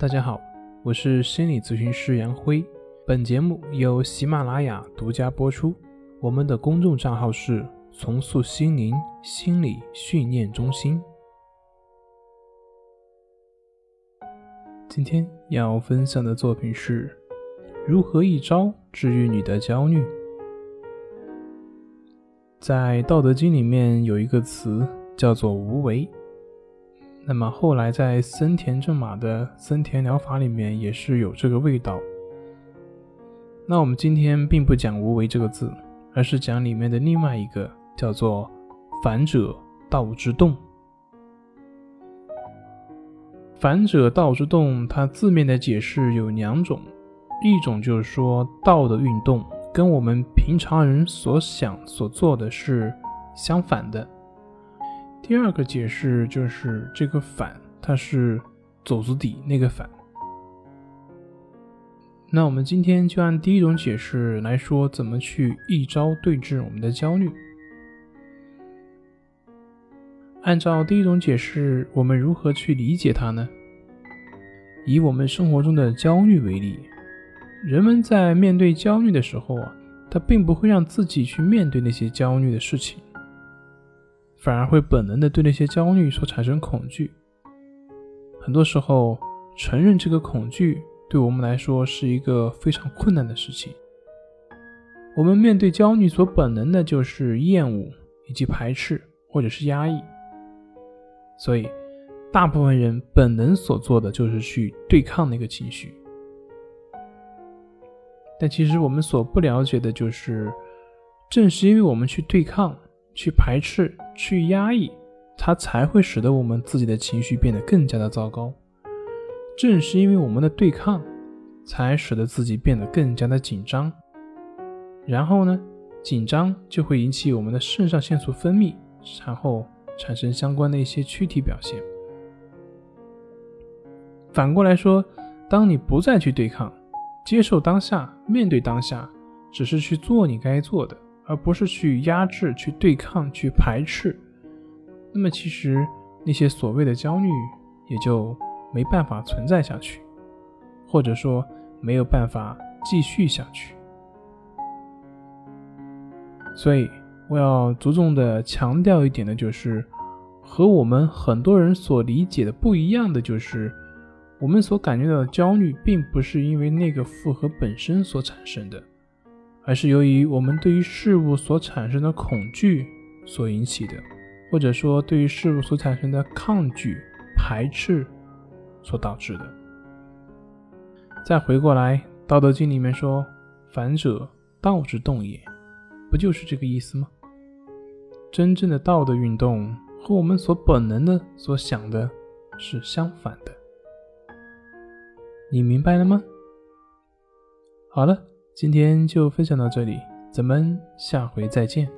大家好，我是心理咨询师杨辉。本节目由喜马拉雅独家播出。我们的公众账号是“重塑心灵心理训练中心”。今天要分享的作品是：如何一招治愈你的焦虑。在《道德经》里面有一个词叫做“无为”。那么后来在森田正马的森田疗法里面也是有这个味道。那我们今天并不讲无为这个字，而是讲里面的另外一个叫做反者道之动。反者道之动，它字面的解释有两种，一种就是说道的运动跟我们平常人所想所做的是相反的。第二个解释就是这个反，它是走字底那个反。那我们今天就按第一种解释来说，怎么去一招对治我们的焦虑。按照第一种解释，我们如何去理解它呢？以我们生活中的焦虑为例，人们在面对焦虑的时候啊，他并不会让自己去面对那些焦虑的事情。反而会本能的对那些焦虑所产生恐惧。很多时候，承认这个恐惧对我们来说是一个非常困难的事情。我们面对焦虑所本能的就是厌恶以及排斥或者是压抑。所以，大部分人本能所做的就是去对抗那个情绪。但其实我们所不了解的就是，正是因为我们去对抗。去排斥、去压抑，它才会使得我们自己的情绪变得更加的糟糕。正是因为我们的对抗，才使得自己变得更加的紧张。然后呢，紧张就会引起我们的肾上腺素分泌，然后产生相关的一些躯体表现。反过来说，当你不再去对抗，接受当下，面对当下，只是去做你该做的。而不是去压制、去对抗、去排斥，那么其实那些所谓的焦虑也就没办法存在下去，或者说没有办法继续下去。所以我要着重的强调一点的就是，和我们很多人所理解的不一样的就是，我们所感觉到的焦虑，并不是因为那个负荷本身所产生的。而是由于我们对于事物所产生的恐惧所引起的，或者说对于事物所产生的抗拒、排斥所导致的。再回过来，《道德经》里面说：“反者，道之动也。”不就是这个意思吗？真正的道的运动和我们所本能的所想的是相反的。你明白了吗？好了。今天就分享到这里，咱们下回再见。